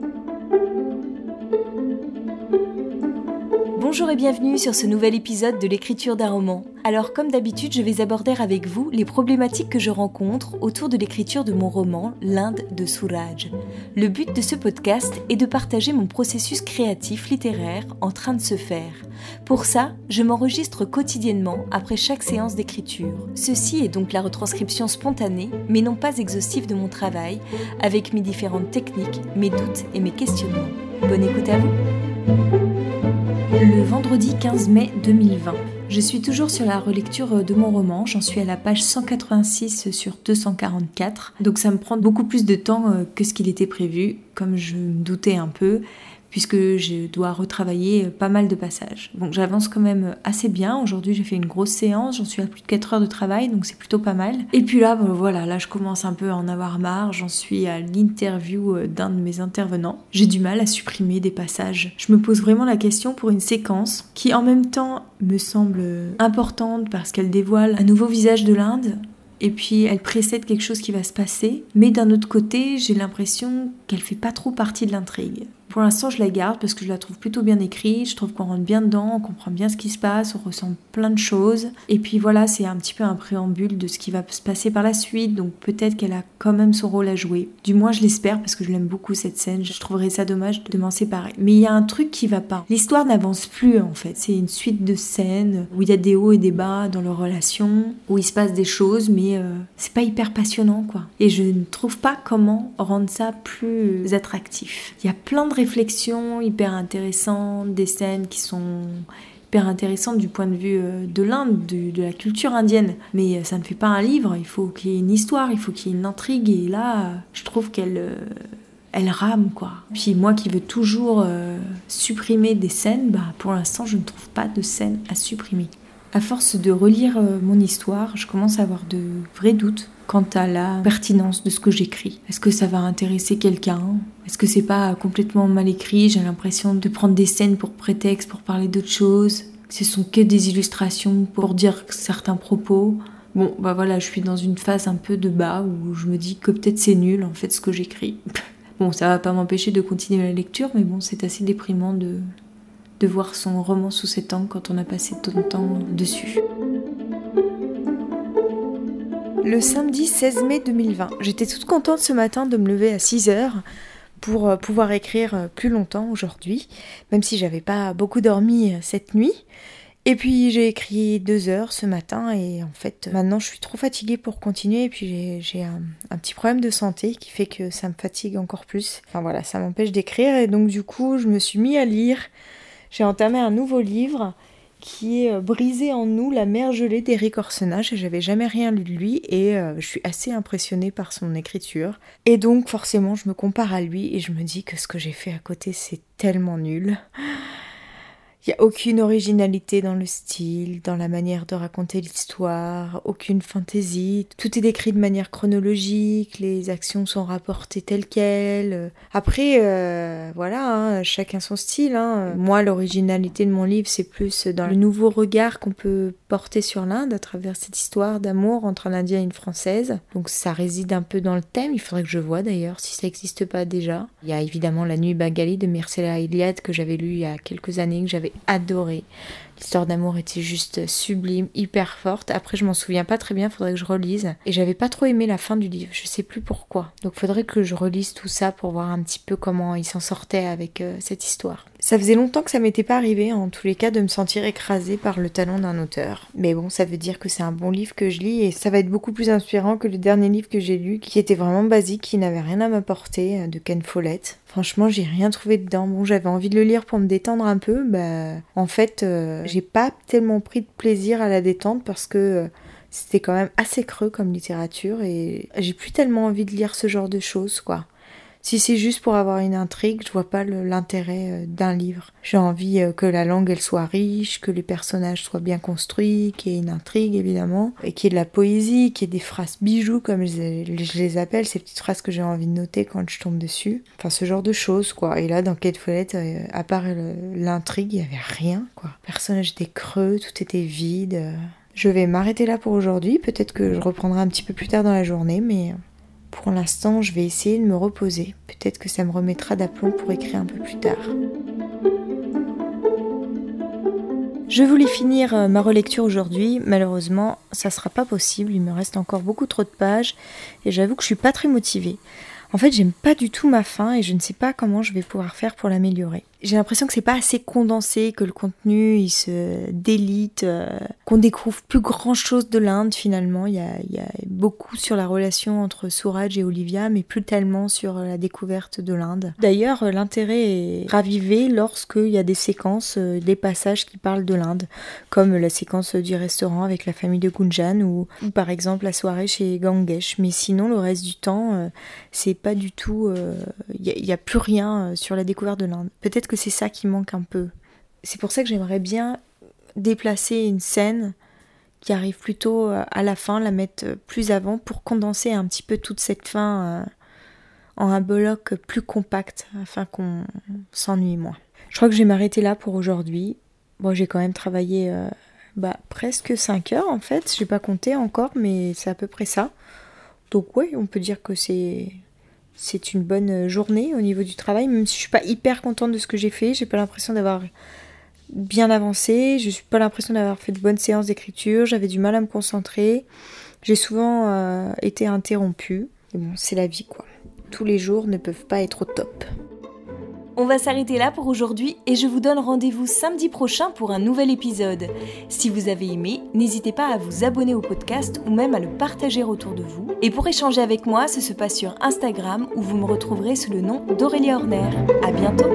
Thank you. Bonjour et bienvenue sur ce nouvel épisode de l'écriture d'un roman. Alors comme d'habitude, je vais aborder avec vous les problématiques que je rencontre autour de l'écriture de mon roman L'Inde de Souraj. Le but de ce podcast est de partager mon processus créatif littéraire en train de se faire. Pour ça, je m'enregistre quotidiennement après chaque séance d'écriture. Ceci est donc la retranscription spontanée, mais non pas exhaustive de mon travail, avec mes différentes techniques, mes doutes et mes questionnements. Bonne écoute à vous le vendredi 15 mai 2020. Je suis toujours sur la relecture de mon roman, j'en suis à la page 186 sur 244, donc ça me prend beaucoup plus de temps euh, que ce qu'il était prévu, comme je me doutais un peu puisque je dois retravailler pas mal de passages. Donc j'avance quand même assez bien. Aujourd'hui j'ai fait une grosse séance, j'en suis à plus de 4 heures de travail, donc c'est plutôt pas mal. Et puis là, voilà, là je commence un peu à en avoir marre, j'en suis à l'interview euh, d'un de mes intervenants. J'ai du mal à supprimer des passages. Je me pose vraiment la question pour une séquence qui en même temps me semble importante parce qu'elle dévoile un nouveau visage de l'Inde, et puis elle précède quelque chose qui va se passer, mais d'un autre côté, j'ai l'impression qu'elle fait pas trop partie de l'intrigue. Pour l'instant, je la garde parce que je la trouve plutôt bien écrite. Je trouve qu'on rentre bien dedans, on comprend bien ce qui se passe, on ressent plein de choses. Et puis voilà, c'est un petit peu un préambule de ce qui va se passer par la suite. Donc peut-être qu'elle a quand même son rôle à jouer. Du moins, je l'espère parce que je l'aime beaucoup cette scène. Je trouverais ça dommage de m'en séparer. Mais il y a un truc qui va pas. L'histoire n'avance plus en fait. C'est une suite de scènes où il y a des hauts et des bas dans leur relation, où il se passe des choses, mais euh, c'est pas hyper passionnant quoi. Et je ne trouve pas comment rendre ça plus attractif. Il y a plein de réflexions hyper intéressantes, des scènes qui sont hyper intéressantes du point de vue euh, de l'Inde, de, la culture indienne. Mais euh, ça ne fait pas un livre, il faut qu'il y ait une histoire, il faut qu'il y ait une intrigue. Et là, je trouve qu'elle euh, elle rame quoi. Puis moi qui veux toujours supprimer des scènes, bah, pour l'instant je ne trouve pas de scènes à supprimer. À force de relire mon histoire, je commence à avoir de vrais doutes quant à la pertinence de ce que j'écris. Est-ce que ça va intéresser quelqu'un? Est-ce que c'est pas complètement mal écrit? J'ai l'impression de prendre des scènes pour prétexte, pour parler d'autres choses. Ce sont que des illustrations pour dire certains propos. Bon, bah voilà, je suis dans une phase un peu de bas où je me dis que peut-être c'est nul en fait ce que j'écris. Bon, ça va pas m'empêcher de continuer la lecture, mais bon, c'est assez déprimant de, de voir son roman sous cet angle quand on a passé tant de temps dessus. Le samedi 16 mai 2020. J'étais toute contente ce matin de me lever à 6 heures pour euh, pouvoir écrire euh, plus longtemps aujourd'hui, même si j'avais pas beaucoup dormi euh, cette nuit. Et puis j'ai écrit deux heures ce matin et en fait maintenant je suis trop fatiguée pour continuer et puis j'ai un, un, petit problème de santé qui fait que ça me fatigue encore plus. Enfin voilà, ça m'empêche d'écrire et donc du coup je me suis mis à lire. J'ai entamé un nouveau livre qui est euh, Brisé en nous, la mer gelée d'Éric Orsenage. J'avais jamais rien lu de lui et euh, je suis assez impressionnée par son écriture. Et donc forcément, je me compare à lui et je me dis que ce que j'ai fait à côté, c'est tellement nul. Il n'y a aucune originalité dans le style, dans la manière de raconter l'histoire, aucune fantaisie. Tout est décrit de manière chronologique, les actions sont rapportées telles quelles. Après, euh, voilà, hein, chacun son style. Hein. Moi, l'originalité de mon livre, c'est plus dans le nouveau regard qu'on peut porter sur l'Inde à travers cette histoire d'amour entre un Indien et une Française. Donc ça réside un peu dans le thème. Il faudrait que je vois d'ailleurs si ça n'existe pas déjà. Il y a évidemment La Nuit Bengali de Mircea Eliade que j'avais lu il y a quelques années, que j'avais adoré. L'histoire d'amour était juste sublime, hyper forte. Après, je m'en souviens pas très bien, faudrait que je relise. Et j'avais pas trop aimé la fin du livre, je sais plus pourquoi. Donc, faudrait que je relise tout ça pour voir un petit peu comment il s'en sortait avec euh, cette histoire. Ça faisait longtemps que ça m'était pas arrivé, en tous les cas, de me sentir écrasée par le talon d'un auteur. Mais bon, ça veut dire que c'est un bon livre que je lis et ça va être beaucoup plus inspirant que le dernier livre que j'ai lu, qui était vraiment basique, qui n'avait rien à m'apporter, euh, de Ken Follett. Franchement, j'ai rien trouvé dedans. Bon, j'avais envie de le lire pour me détendre un peu. Bah, en fait, euh, j'ai pas tellement pris de plaisir à la détente parce que euh, c'était quand même assez creux comme littérature et j'ai plus tellement envie de lire ce genre de choses, quoi. Si c'est juste pour avoir une intrigue, je vois pas l'intérêt euh, d'un livre. J'ai envie euh, que la langue elle soit riche, que les personnages soient bien construits, qu'il y ait une intrigue évidemment, et qu'il y ait de la poésie, qu'il y ait des phrases bijoux comme je, les appelle, ces petites phrases que j'ai envie de noter quand je tombe dessus. Enfin ce genre de choses quoi. Et là dans Kate Follett, euh, à part l'intrigue, il y avait rien quoi. Personnage était creux, tout était vide. Je vais m'arrêter là pour aujourd'hui. Peut-être que je reprendrai un petit peu plus tard dans la journée, mais Pour l'instant, je vais essayer de me reposer. Peut-être que ça me remettra d'aplomb pour écrire un peu plus tard. Je voulais finir euh, ma relecture aujourd'hui, malheureusement ça sera pas possible, il me reste encore beaucoup trop de pages et j'avoue que je suis pas très motivée. En fait, j'aime pas du tout ma fin et je ne sais pas comment je vais pouvoir faire pour l'améliorer j'ai l'impression que c'est pas assez condensé, que le contenu il se délite, euh, qu'on découvre plus grand chose de l'Inde finalement. Il y, a, beaucoup sur la relation entre Souraj et Olivia, mais plus tellement sur la découverte de l'Inde. D'ailleurs, l'intérêt est ravivé lorsqu'il y a des séquences, euh, des passages qui parlent de l'Inde, comme la séquence du restaurant avec la famille de Gunjan ou, par exemple la soirée chez Gangesh. Mais sinon, le reste du temps, euh, c'est pas du tout. Il n'y a, a, plus rien sur la découverte de l'Inde. Peut-être que c'est ça qui manque un peu. C'est pour ça que j'aimerais bien déplacer une scène qui arrive plutôt euh, à la fin, la mettre euh, plus avant pour condenser un petit peu toute cette fin euh, en un bloc plus compact afin qu'on s'ennuie moins. Je crois que je vais m'arrêter là pour aujourd'hui. Bon, j'ai quand même travaillé bah, presque 5 heures en fait, j'ai pas compté encore, mais c'est à peu près ça. Donc ouais, on peut dire que c'est c'est une bonne journée au niveau du travail, même si je suis pas hyper contente de ce que j'ai fait, j'ai pas l'impression d'avoir bien avancé, je suis pas l'impression d'avoir fait de bonnes séances d'écriture, j'avais du mal à me concentrer, j'ai souvent euh, été interrompue. Et bon, c'est la vie quoi. Tous les jours ne peuvent pas être au top. On va s'arrêter là pour aujourd'hui et je vous donne rendez-vous samedi prochain pour un nouvel épisode. Si vous avez aimé, n'hésitez pas à vous abonner au podcast ou même à le partager autour de vous. Et pour échanger avec moi, ce se passe sur Instagram où vous me retrouverez sous le nom d'Aurélie Horner. À bientôt!